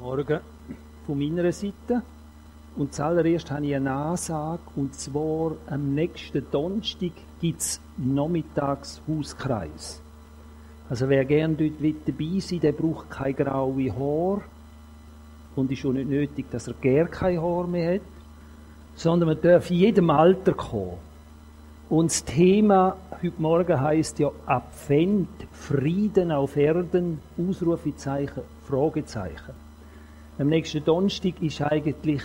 Morgen von meiner Seite. Und zuallererst habe ich eine Ansage, und zwar am nächsten Donnerstag gibt es nachmittags Hauskreis. Also wer gerne dort dabei sein der braucht keine graue Haar und ist auch nicht nötig, dass er gerne kein Haar mehr hat, sondern man darf in jedem Alter kommen. Und das Thema heute Morgen heißt ja Advent, Frieden auf Erden, Ausrufezeichen, Fragezeichen. Am nächsten Donnerstag ist eigentlich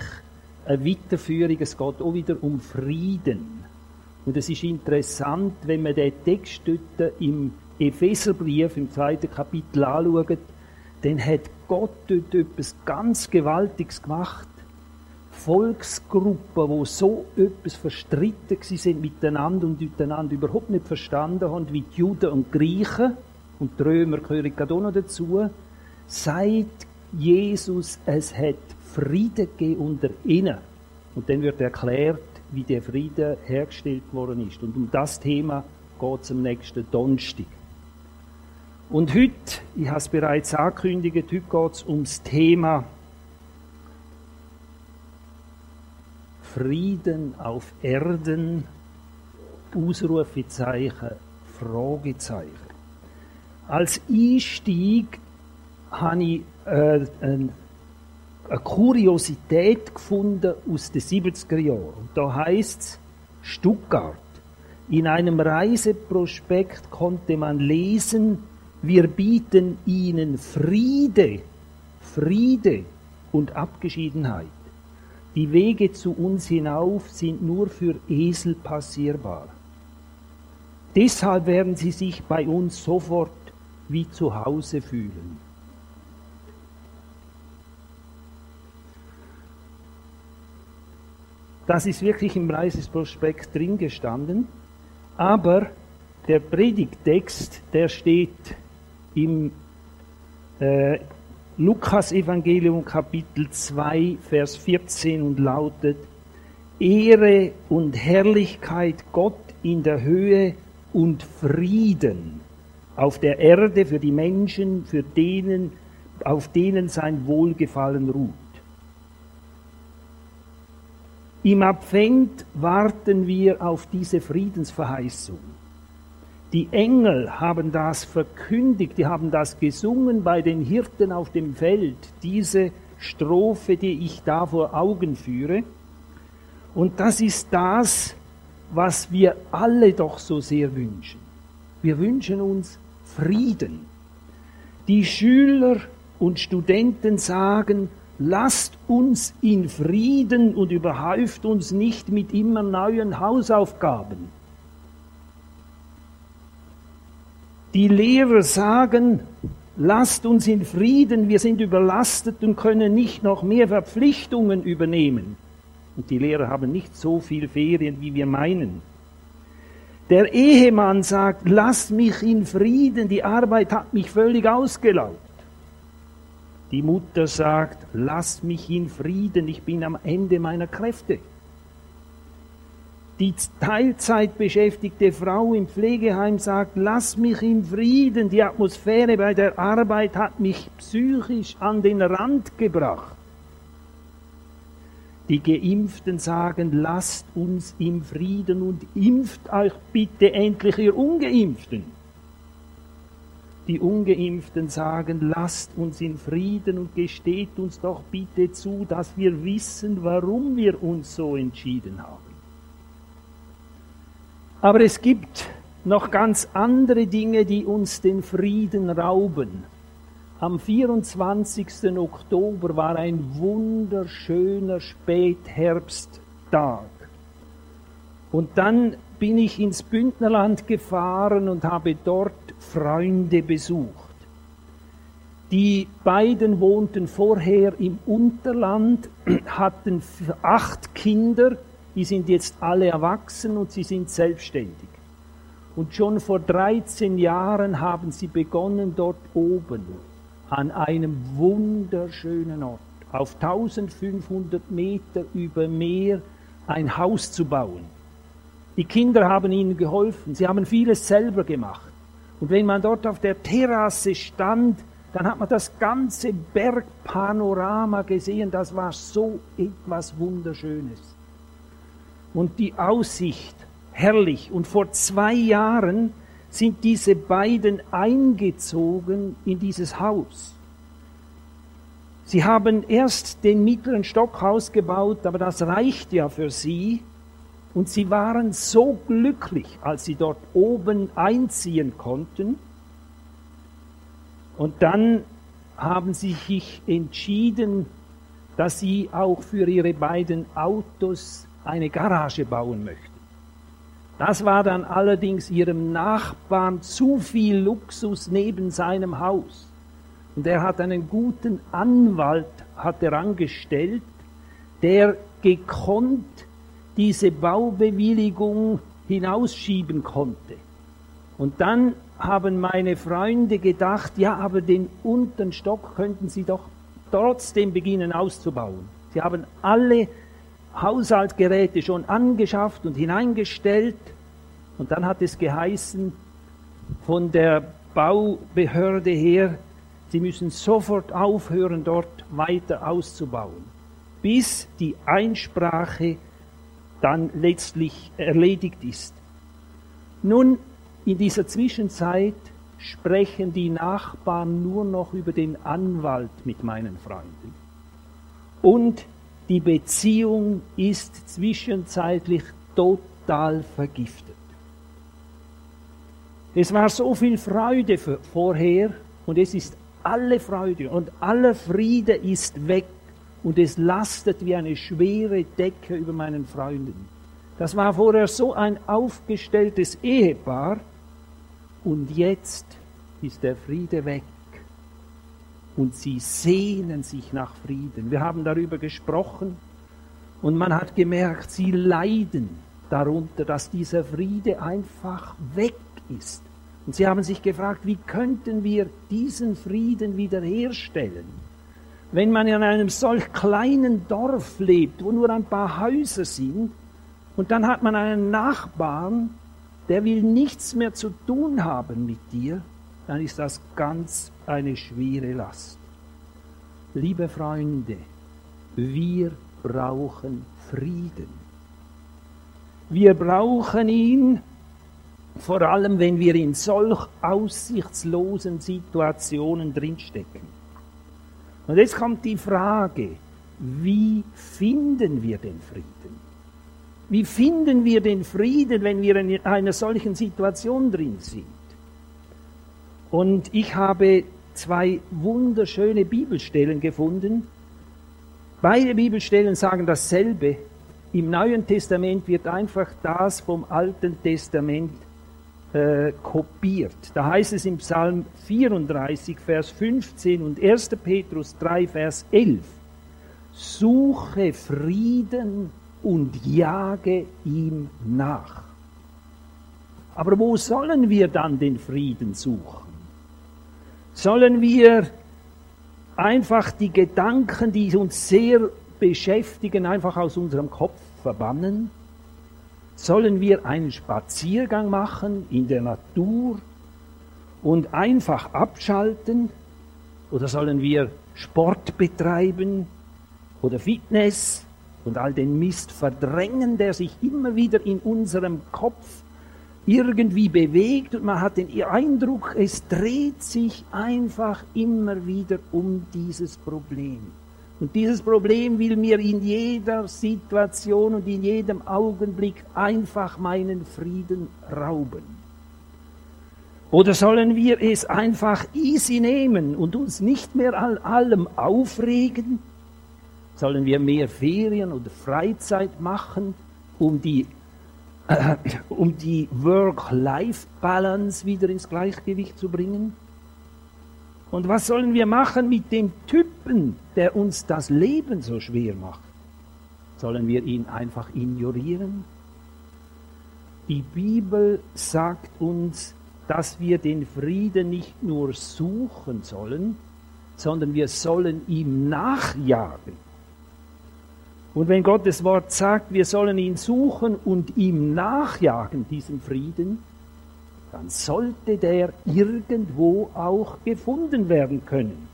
eine Weiterführung, es geht auch wieder um Frieden. Und es ist interessant, wenn man den Text dort im Epheserbrief, im zweiten Kapitel anschaut, dann hat Gott dort etwas ganz Gewaltiges gemacht. Volksgruppen, wo so etwas verstritten sind miteinander und miteinander überhaupt nicht verstanden haben, wie die Juden und Griechen, und die Römer gehören gerade auch noch dazu, seit Jesus, es hat Frieden gegeben unter ihnen. Und dann wird erklärt, wie der Frieden hergestellt worden ist. Und um das Thema geht es am nächsten Donnerstag. Und heute, ich habe es bereits angekündigt, heute geht es ums Thema Frieden auf Erden, Ausrufezeichen, Fragezeichen. Als Einstieg habe ich äh, eine, eine Kuriosität gefunden aus den 70er Jahren. Da heißt es Stuttgart. In einem Reiseprospekt konnte man lesen, wir bieten ihnen Friede, Friede und Abgeschiedenheit. Die Wege zu uns hinauf sind nur für Esel passierbar. Deshalb werden sie sich bei uns sofort wie zu Hause fühlen. Das ist wirklich im Reisesprospekt drin gestanden, aber der Predigtext, der steht im äh, Lukas-Evangelium Kapitel 2, Vers 14 und lautet, Ehre und Herrlichkeit Gott in der Höhe und Frieden auf der Erde für die Menschen, für denen, auf denen sein Wohlgefallen ruht. Im Advent warten wir auf diese Friedensverheißung. Die Engel haben das verkündigt, die haben das gesungen bei den Hirten auf dem Feld, diese Strophe, die ich da vor Augen führe. Und das ist das, was wir alle doch so sehr wünschen. Wir wünschen uns Frieden. Die Schüler und Studenten sagen, lasst uns in Frieden und überhäuft uns nicht mit immer neuen Hausaufgaben. Die Lehrer sagen, lasst uns in Frieden, wir sind überlastet und können nicht noch mehr Verpflichtungen übernehmen. Und die Lehrer haben nicht so viel Ferien, wie wir meinen. Der Ehemann sagt, lasst mich in Frieden, die Arbeit hat mich völlig ausgelaugt. Die Mutter sagt, lasst mich in Frieden, ich bin am Ende meiner Kräfte. Die Teilzeitbeschäftigte Frau im Pflegeheim sagt, lass mich in Frieden, die Atmosphäre bei der Arbeit hat mich psychisch an den Rand gebracht. Die Geimpften sagen, lasst uns im Frieden und impft euch bitte endlich ihr Ungeimpften. Die Ungeimpften sagen, lasst uns in Frieden und gesteht uns doch bitte zu, dass wir wissen, warum wir uns so entschieden haben. Aber es gibt noch ganz andere Dinge, die uns den Frieden rauben. Am 24. Oktober war ein wunderschöner Spätherbsttag. Und dann bin ich ins Bündnerland gefahren und habe dort Freunde besucht. Die beiden wohnten vorher im Unterland, hatten acht Kinder, die sind jetzt alle erwachsen und sie sind selbstständig. Und schon vor 13 Jahren haben sie begonnen, dort oben an einem wunderschönen Ort, auf 1500 Meter über Meer, ein Haus zu bauen. Die Kinder haben ihnen geholfen, sie haben vieles selber gemacht. Und wenn man dort auf der Terrasse stand, Dann hat man das ganze Bergpanorama gesehen. Das war so etwas Wunderschönes. Und die Aussicht, herrlich. Und vor zwei Jahren sind diese beiden eingezogen in dieses Haus. Sie haben erst den mittleren Stockhaus gebaut, aber das reicht ja für sie. Und sie waren so glücklich, als sie dort oben einziehen konnten. Und dann haben sie sich entschieden, dass sie auch für ihre beiden Autos eine Garage bauen möchten. Das war dann allerdings ihrem Nachbarn zu viel Luxus neben seinem Haus. Und er hat einen guten Anwalt hat er angestellt, der gekonnt diese Baubewilligung hinausschieben konnte. Und dann haben meine Freunde gedacht, ja, aber den unteren Stock könnten sie doch trotzdem beginnen auszubauen. Sie haben alle Haushaltsgeräte schon angeschafft und hineingestellt. Und dann hat es geheißen von der Baubehörde her, sie müssen sofort aufhören, dort weiter auszubauen, bis die Einsprache dann letztlich erledigt ist. Nun, in dieser Zwischenzeit sprechen die Nachbarn nur noch über den Anwalt mit meinen Freunden. Und die Beziehung ist zwischenzeitlich total vergiftet. Es war so viel Freude vorher und es ist alle Freude und aller Friede ist weg und es lastet wie eine schwere Decke über meinen Freunden. Das war vorher so ein aufgestelltes Ehepaar und jetzt ist der Friede weg und sie sehnen sich nach Frieden. Wir haben darüber gesprochen und man hat gemerkt, sie leiden darunter, dass dieser Friede einfach weg ist. Und sie haben sich gefragt, wie könnten wir diesen Frieden wiederherstellen? Wenn man in einem solch kleinen Dorf lebt, wo nur ein paar Häuser sind, und dann hat man einen Nachbarn, der will nichts mehr zu tun haben mit dir, dann ist das ganz eine schwere Last. Liebe Freunde, wir brauchen Frieden. Wir brauchen ihn vor allem, wenn wir in solch aussichtslosen Situationen drinstecken. Und jetzt kommt die Frage, wie finden wir den Frieden? Wie finden wir den Frieden, wenn wir in einer solchen Situation drin sind? Und ich habe zwei wunderschöne Bibelstellen gefunden. Beide Bibelstellen sagen dasselbe. Im Neuen Testament wird einfach das vom Alten Testament äh, kopiert. Da heißt es im Psalm 34, Vers 15 und 1. Petrus 3, Vers 11, Suche Frieden und jage ihm nach. Aber wo sollen wir dann den Frieden suchen? Sollen wir einfach die Gedanken, die uns sehr beschäftigen, einfach aus unserem Kopf verbannen? Sollen wir einen Spaziergang machen in der Natur und einfach abschalten? Oder sollen wir Sport betreiben oder Fitness und all den Mist verdrängen, der sich immer wieder in unserem Kopf irgendwie bewegt und man hat den Eindruck, es dreht sich einfach immer wieder um dieses Problem. Und dieses Problem will mir in jeder Situation und in jedem Augenblick einfach meinen Frieden rauben. Oder sollen wir es einfach easy nehmen und uns nicht mehr an allem aufregen? Sollen wir mehr Ferien oder Freizeit machen, um die, äh, um die Work-Life-Balance wieder ins Gleichgewicht zu bringen? Und was sollen wir machen mit dem Typen, der uns das Leben so schwer macht? Sollen wir ihn einfach ignorieren? Die Bibel sagt uns, dass wir den Frieden nicht nur suchen sollen, sondern wir sollen ihm nachjagen. Und wenn Gottes Wort sagt, wir sollen ihn suchen und ihm nachjagen, diesen Frieden, dann sollte der irgendwo auch gefunden werden können.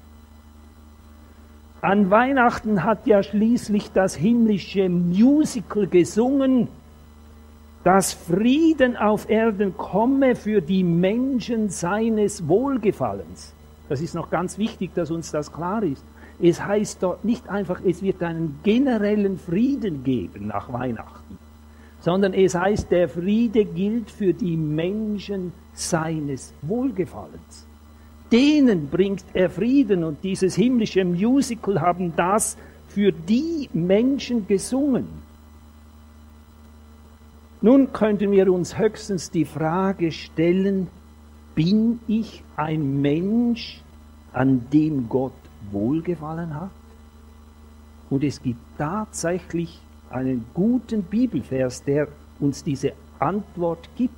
An Weihnachten hat ja schließlich das himmlische Musical gesungen, dass Frieden auf Erden komme für die Menschen seines Wohlgefallens. Das ist noch ganz wichtig, dass uns das klar ist. Es heißt dort nicht einfach, es wird einen generellen Frieden geben nach Weihnachten, sondern es heißt, der Friede gilt für die Menschen seines Wohlgefallens. Denen bringt er Frieden und dieses himmlische Musical haben das für die Menschen gesungen. Nun könnten wir uns höchstens die Frage stellen, bin ich ein Mensch, an dem Gott wohlgefallen hat? Und es gibt tatsächlich einen guten Bibelvers, der uns diese Antwort gibt.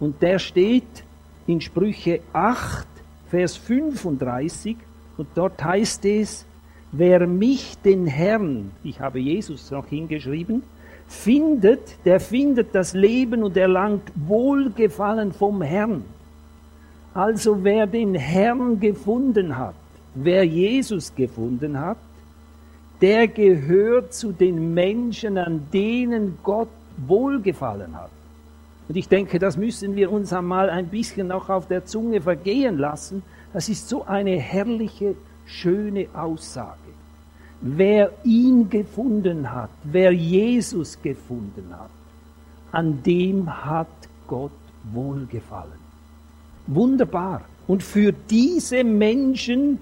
Und der steht in Sprüche 8, Vers 35, und dort heißt es, wer mich den Herrn, ich habe Jesus noch hingeschrieben, findet, der findet das Leben und erlangt Wohlgefallen vom Herrn. Also wer den Herrn gefunden hat, wer Jesus gefunden hat, der gehört zu den Menschen, an denen Gott Wohlgefallen hat. Und ich denke, das müssen wir uns einmal ein bisschen noch auf der Zunge vergehen lassen. Das ist so eine herrliche, schöne Aussage. Wer ihn gefunden hat, wer Jesus gefunden hat, an dem hat Gott wohlgefallen. Wunderbar. Und für diese Menschen,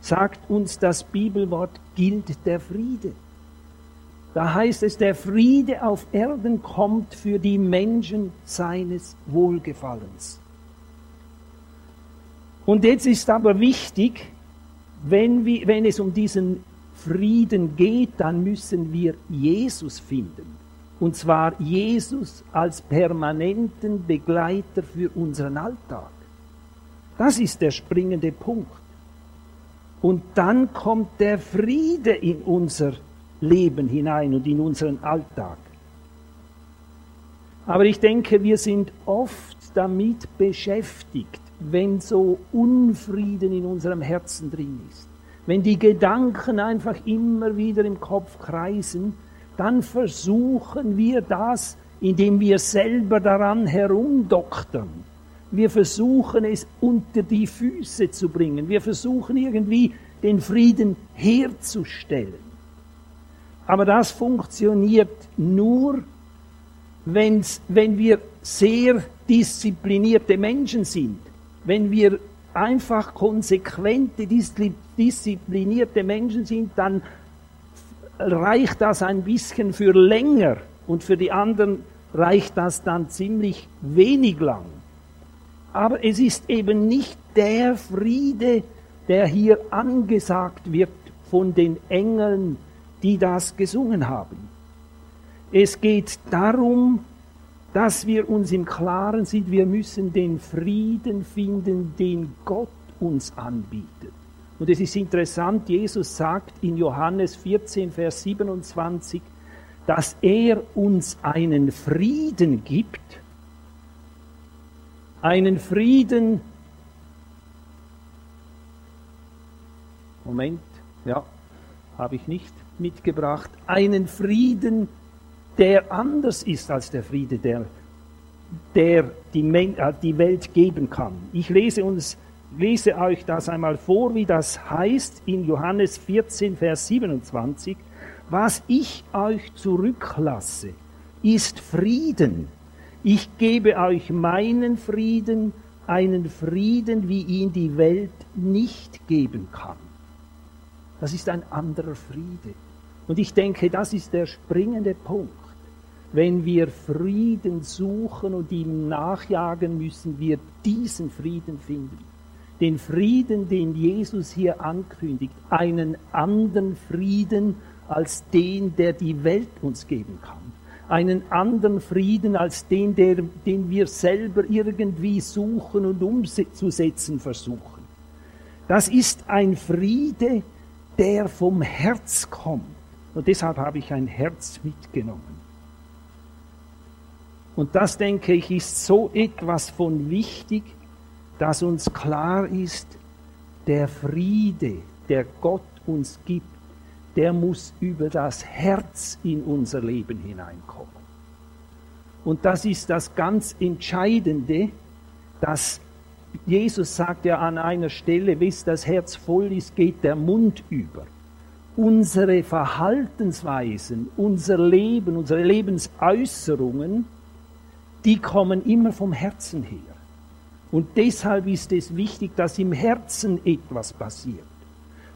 sagt uns das Bibelwort, gilt der Friede. Da heißt es, der Friede auf Erden kommt für die Menschen seines Wohlgefallens. Und jetzt ist aber wichtig, wenn, wir, wenn es um diesen Frieden geht, dann müssen wir Jesus finden. Und zwar Jesus als permanenten Begleiter für unseren Alltag. Das ist der springende Punkt. Und dann kommt der Friede in unser Leben hinein und in unseren Alltag. Aber ich denke, wir sind oft damit beschäftigt, wenn so Unfrieden in unserem Herzen drin ist wenn die Gedanken einfach immer wieder im Kopf kreisen, dann versuchen wir das, indem wir selber daran herumdoktern. Wir versuchen es unter die Füße zu bringen. Wir versuchen irgendwie den Frieden herzustellen. Aber das funktioniert nur, wenn's, wenn wir sehr disziplinierte Menschen sind, wenn wir einfach konsequente, disziplinierte Menschen sind, dann reicht das ein bisschen für länger und für die anderen reicht das dann ziemlich wenig lang. Aber es ist eben nicht der Friede, der hier angesagt wird von den Engeln, die das gesungen haben. Es geht darum, dass wir uns im Klaren sind, wir müssen den Frieden finden, den Gott uns anbietet. Und es ist interessant, Jesus sagt in Johannes 14, Vers 27, dass er uns einen Frieden gibt, einen Frieden, Moment, ja, habe ich nicht mitgebracht, einen Frieden, der anders ist als der Friede, der, der die, äh, die Welt geben kann. Ich lese, uns, lese euch das einmal vor, wie das heißt in Johannes 14, Vers 27. Was ich euch zurücklasse, ist Frieden. Ich gebe euch meinen Frieden, einen Frieden, wie ihn die Welt nicht geben kann. Das ist ein anderer Friede. Und ich denke, das ist der springende Punkt. Wenn wir Frieden suchen und ihm nachjagen, müssen wir diesen Frieden finden. Den Frieden, den Jesus hier ankündigt, einen anderen Frieden als den, der die Welt uns geben kann. Einen anderen Frieden als den, der, den wir selber irgendwie suchen und umzusetzen versuchen. Das ist ein Friede, der vom Herz kommt. Und deshalb habe ich ein Herz mitgenommen. Und das, denke ich, ist so etwas von wichtig, dass uns klar ist, der Friede, der Gott uns gibt, der muss über das Herz in unser Leben hineinkommen. Und das ist das ganz Entscheidende, dass Jesus sagt ja an einer Stelle, bis das Herz voll ist, geht der Mund über. Unsere Verhaltensweisen, unser Leben, unsere Lebensäußerungen, die kommen immer vom Herzen her. Und deshalb ist es wichtig, dass im Herzen etwas passiert.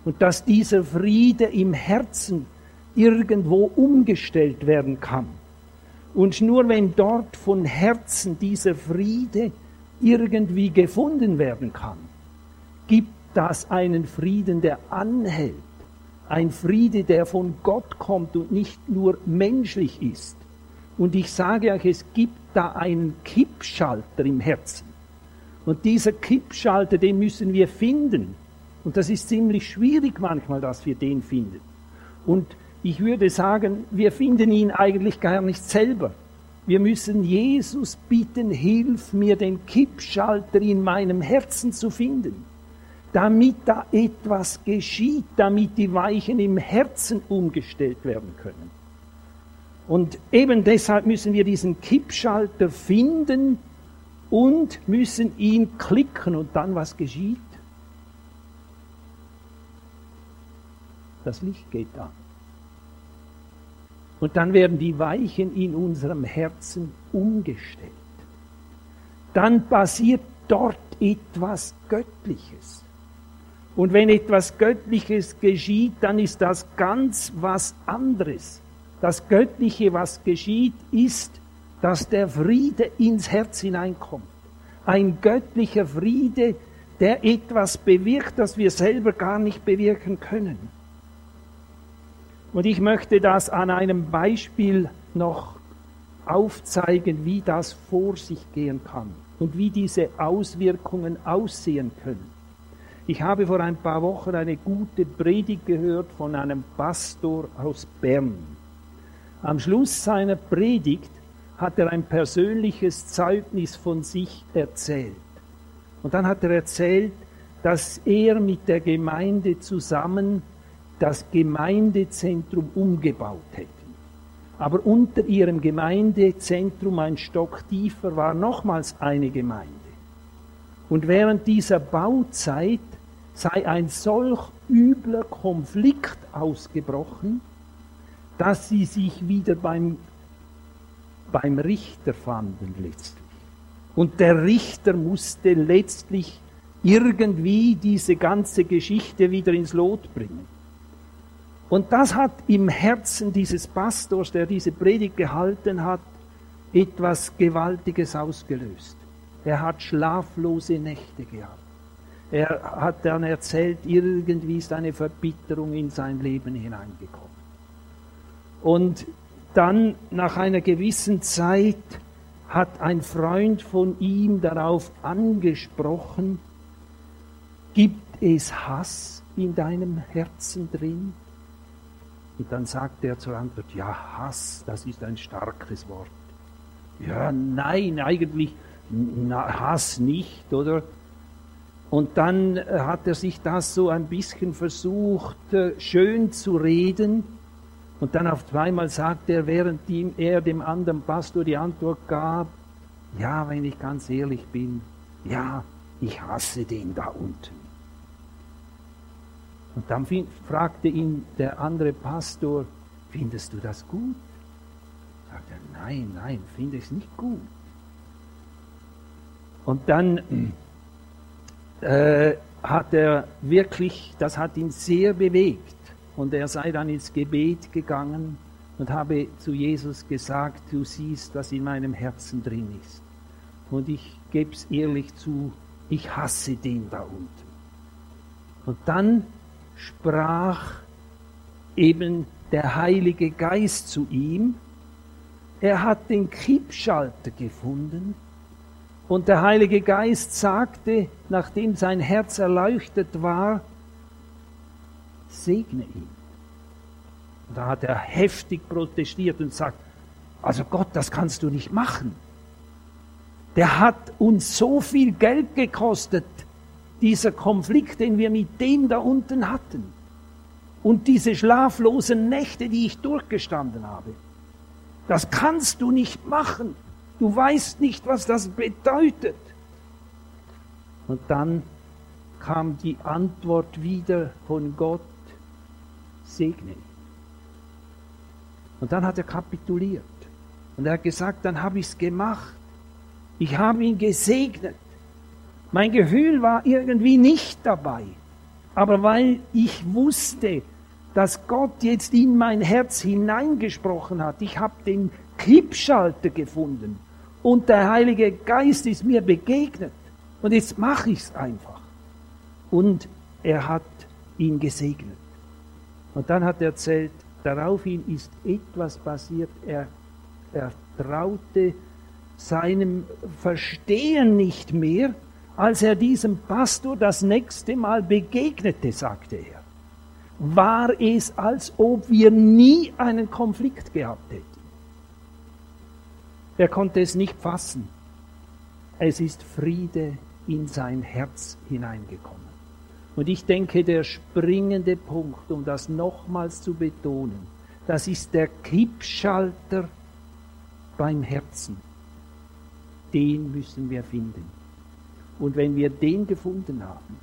Und dass dieser Friede im Herzen irgendwo umgestellt werden kann. Und nur wenn dort von Herzen dieser Friede irgendwie gefunden werden kann, gibt das einen Frieden, der anhält. Ein Friede, der von Gott kommt und nicht nur menschlich ist. Und ich sage euch, es gibt da einen Kippschalter im Herzen. Und dieser Kippschalter, den müssen wir finden. Und das ist ziemlich schwierig manchmal, dass wir den finden. Und ich würde sagen, wir finden ihn eigentlich gar nicht selber. Wir müssen Jesus bitten, hilf mir, den Kippschalter in meinem Herzen zu finden, damit da etwas geschieht, damit die Weichen im Herzen umgestellt werden können. Und eben deshalb müssen wir diesen Kippschalter finden und müssen ihn klicken und dann was geschieht? Das Licht geht an. Und dann werden die Weichen in unserem Herzen umgestellt. Dann passiert dort etwas Göttliches. Und wenn etwas Göttliches geschieht, dann ist das ganz was anderes. Das Göttliche, was geschieht, ist, dass der Friede ins Herz hineinkommt. Ein göttlicher Friede, der etwas bewirkt, das wir selber gar nicht bewirken können. Und ich möchte das an einem Beispiel noch aufzeigen, wie das vor sich gehen kann und wie diese Auswirkungen aussehen können. Ich habe vor ein paar Wochen eine gute Predigt gehört von einem Pastor aus Bern. Am Schluss seiner Predigt hat er ein persönliches Zeugnis von sich erzählt. Und dann hat er erzählt, dass er mit der Gemeinde zusammen das Gemeindezentrum umgebaut hätten. Aber unter ihrem Gemeindezentrum ein Stock tiefer war nochmals eine Gemeinde. Und während dieser Bauzeit sei ein solch übler Konflikt ausgebrochen, dass sie sich wieder beim, beim Richter fanden letztlich. Und der Richter musste letztlich irgendwie diese ganze Geschichte wieder ins Lot bringen. Und das hat im Herzen dieses Pastors, der diese Predigt gehalten hat, etwas Gewaltiges ausgelöst. Er hat schlaflose Nächte gehabt. Er hat dann erzählt, irgendwie ist eine Verbitterung in sein Leben hineingekommen. Und dann nach einer gewissen Zeit hat ein Freund von ihm darauf angesprochen, gibt es Hass in deinem Herzen drin? Und dann sagt er zur Antwort, ja, Hass, das ist ein starkes Wort. Ja, nein, eigentlich na, Hass nicht, oder? Und dann hat er sich das so ein bisschen versucht, äh, schön zu reden. Und dann auf zweimal sagt er, während er dem anderen Pastor die Antwort gab, ja, wenn ich ganz ehrlich bin, ja, ich hasse den da unten. Und dann fragte ihn der andere Pastor, findest du das gut? Sagt er, nein, nein, finde ich es nicht gut. Und dann äh, hat er wirklich, das hat ihn sehr bewegt. Und er sei dann ins Gebet gegangen und habe zu Jesus gesagt, du siehst, was in meinem Herzen drin ist. Und ich gebe es ehrlich zu, ich hasse den da unten. Und dann sprach eben der Heilige Geist zu ihm. Er hat den Kippschalter gefunden und der Heilige Geist sagte, nachdem sein Herz erleuchtet war, segne ihn. Und da hat er heftig protestiert und sagt, also Gott, das kannst du nicht machen. Der hat uns so viel Geld gekostet, dieser Konflikt, den wir mit dem da unten hatten. Und diese schlaflosen Nächte, die ich durchgestanden habe. Das kannst du nicht machen. Du weißt nicht, was das bedeutet. Und dann kam die Antwort wieder von Gott, segne. Und dann hat er kapituliert. Und er hat gesagt, dann habe ich es gemacht. Ich habe ihn gesegnet. Mein Gefühl war irgendwie nicht dabei. Aber weil ich wusste, dass Gott jetzt in mein Herz hineingesprochen hat, ich habe den Kippschalter gefunden und der Heilige Geist ist mir begegnet. Und jetzt mache ich es einfach. Und er hat ihn gesegnet. Und dann hat er erzählt, daraufhin ist etwas passiert. Er, er traute seinem Verstehen nicht mehr, als er diesem Pastor das nächste Mal begegnete, sagte er. War es, als ob wir nie einen Konflikt gehabt hätten. Er konnte es nicht fassen. Es ist Friede in sein Herz hineingekommen. Und ich denke, der springende Punkt, um das nochmals zu betonen, das ist der Kippschalter beim Herzen. Den müssen wir finden. Und wenn wir den gefunden haben,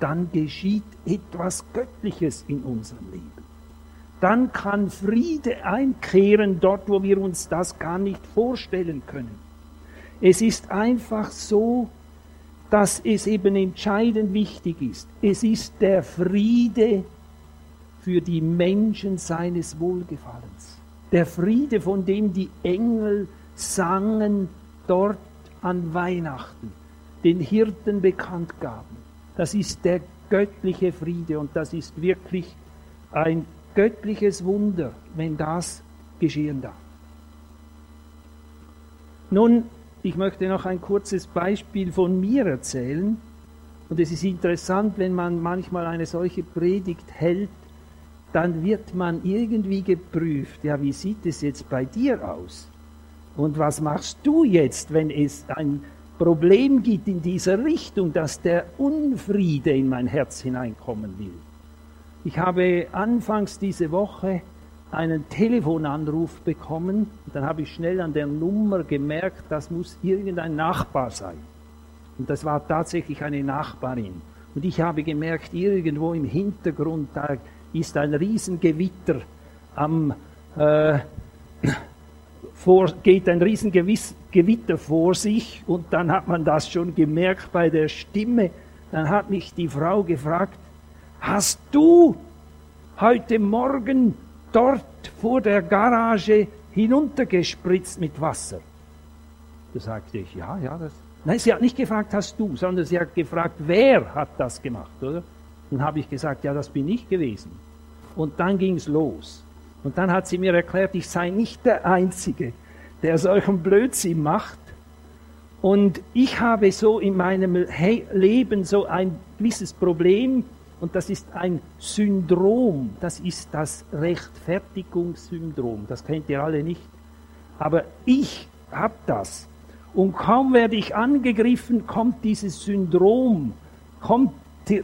dann geschieht etwas Göttliches in unserem Leben. Dann kann Friede einkehren dort, wo wir uns das gar nicht vorstellen können. Es ist einfach so, dass es eben entscheidend wichtig ist. Es ist der Friede für die Menschen seines Wohlgefallens. Der Friede, von dem die Engel sangen dort an Weihnachten, den Hirten bekannt gaben. Das ist der göttliche Friede und das ist wirklich ein göttliches Wunder, wenn das geschehen darf. Nun, ich möchte noch ein kurzes Beispiel von mir erzählen. Und es ist interessant, wenn man manchmal eine solche Predigt hält, dann wird man irgendwie geprüft, ja, wie sieht es jetzt bei dir aus? Und was machst du jetzt, wenn es ein Problem gibt in dieser Richtung, dass der Unfriede in mein Herz hineinkommen will? Ich habe anfangs diese Woche einen Telefonanruf bekommen. Und dann habe ich schnell an der Nummer gemerkt, das muss irgendein Nachbar sein. Und das war tatsächlich eine Nachbarin. Und ich habe gemerkt, irgendwo im Hintergrund, da ist ein Riesengewitter am, äh, vor, geht ein Riesengewitter vor sich. Und dann hat man das schon gemerkt bei der Stimme. Dann hat mich die Frau gefragt, hast du heute Morgen dort vor der Garage hinuntergespritzt mit Wasser. Da sagte ich, ja, ja, das. Nein, sie hat nicht gefragt, hast du, sondern sie hat gefragt, wer hat das gemacht, oder? Dann habe ich gesagt, ja, das bin ich gewesen. Und dann ging es los. Und dann hat sie mir erklärt, ich sei nicht der Einzige, der solchen Blödsinn macht. Und ich habe so in meinem Leben so ein gewisses Problem, und das ist ein Syndrom, das ist das Rechtfertigungssyndrom. Das kennt ihr alle nicht. Aber ich habe das. Und kaum werde ich angegriffen, kommt dieses Syndrom, kommt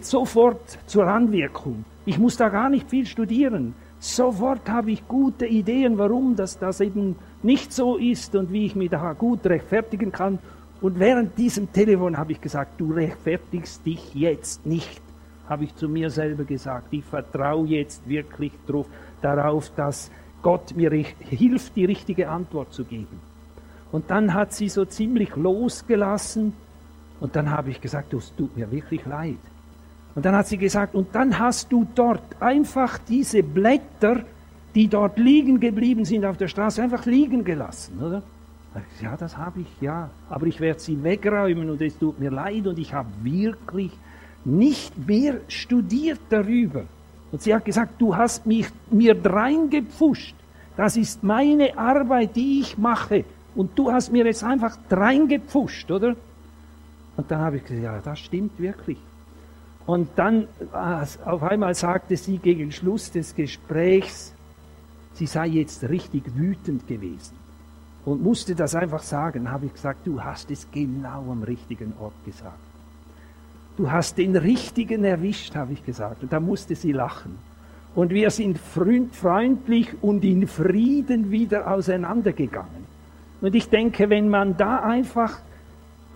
sofort zur Anwirkung. Ich muss da gar nicht viel studieren. Sofort habe ich gute Ideen, warum das, das eben nicht so ist und wie ich mich da gut rechtfertigen kann. Und während diesem Telefon habe ich gesagt, du rechtfertigst dich jetzt nicht habe ich zu mir selber gesagt, ich vertraue jetzt wirklich drauf, darauf, dass Gott mir hilft, die richtige Antwort zu geben. Und dann hat sie so ziemlich losgelassen und dann habe ich gesagt, es tut mir wirklich leid. Und dann hat sie gesagt, und dann hast du dort einfach diese Blätter, die dort liegen geblieben sind auf der Straße, einfach liegen gelassen, oder? Ja, das habe ich, ja. Aber ich werde sie wegräumen und es tut mir leid und ich habe wirklich nicht mehr studiert darüber. Und sie hat gesagt, du hast mich mir reingepfuscht. Das ist meine Arbeit, die ich mache. Und du hast mir jetzt einfach reingepfuscht, oder? Und dann habe ich gesagt, ja, das stimmt wirklich. Und dann auf einmal sagte sie gegen Schluss des Gesprächs, sie sei jetzt richtig wütend gewesen. und musste das einfach sagen, habe ich gesagt, du hast es genau am richtigen Ort gesagt. Du hast den richtigen erwischt, habe ich gesagt. Und da musste sie lachen. Und wir sind freundlich und in Frieden wieder auseinandergegangen. Und ich denke, wenn man da einfach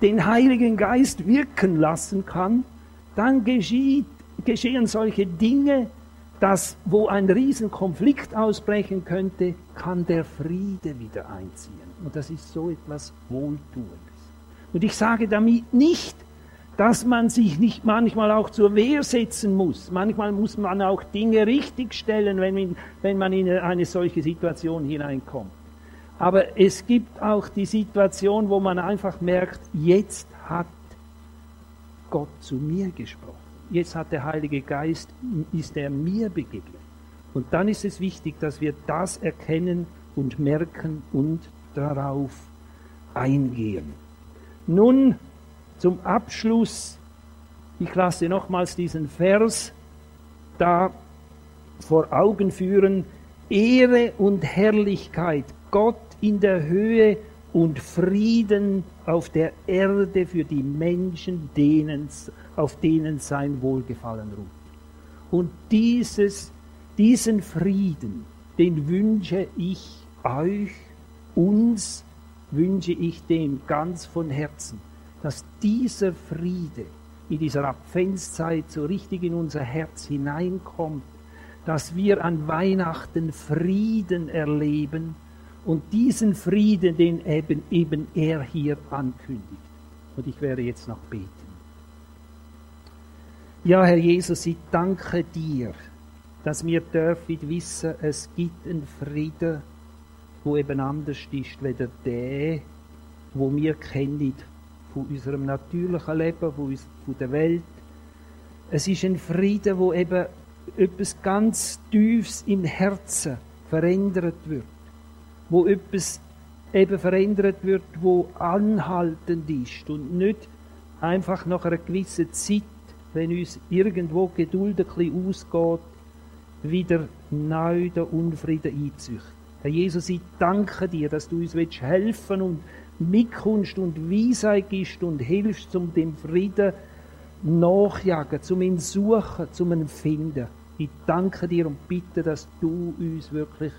den Heiligen Geist wirken lassen kann, dann geschieht, geschehen solche Dinge, dass wo ein Riesenkonflikt ausbrechen könnte, kann der Friede wieder einziehen. Und das ist so etwas Wohltuendes. Und ich sage damit nicht, dass man sich nicht manchmal auch zur Wehr setzen muss. Manchmal muss man auch Dinge richtigstellen, wenn, wenn man in eine solche Situation hineinkommt. Aber es gibt auch die Situation, wo man einfach merkt, jetzt hat Gott zu mir gesprochen. Jetzt hat der Heilige Geist, ist er mir begegnet. Und dann ist es wichtig, dass wir das erkennen und merken und darauf eingehen. Nun zum Abschluss, ich lasse nochmals diesen Vers da vor Augen führen, Ehre und Herrlichkeit Gott in der Höhe und Frieden auf der Erde für die Menschen, denen, auf denen sein Wohlgefallen ruht. Und dieses, diesen Frieden, den wünsche ich euch, uns wünsche ich dem ganz von Herzen, dass dieser Friede in dieser Adventszeit so richtig in unser Herz hineinkommt, dass wir an Weihnachten Frieden erleben, und diesen Frieden, den eben, eben er hier ankündigt. Und ich werde jetzt noch beten. Ja, Herr Jesus, ich danke dir, dass wir dürfen wissen, es gibt einen Frieden, wo eben anders ist, weder der, wo wir kennen von unserem natürlichen Leben, von, der Welt. Es ist ein Frieden, wo eben etwas ganz Tiefes im Herzen verändert wird wo etwas eben verändert wird, wo anhaltend ist und nicht einfach nach einer gewissen Zeit, wenn uns irgendwo Geduld ein bisschen ausgeht, wieder neu der Unfrieden einzüchtet. Herr Jesus, ich danke dir, dass du uns helfen und mitkommst und Weisheit gibst und hilfst, um dem Frieden nachjagen, zum ihn suchen, zum ihn finden. Ich danke dir und bitte, dass du uns wirklich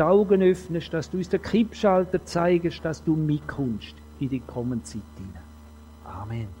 die Augen öffnest, dass du uns den Kippschalter zeigst, dass du mitkommst in die kommende Zeit hinein. Amen.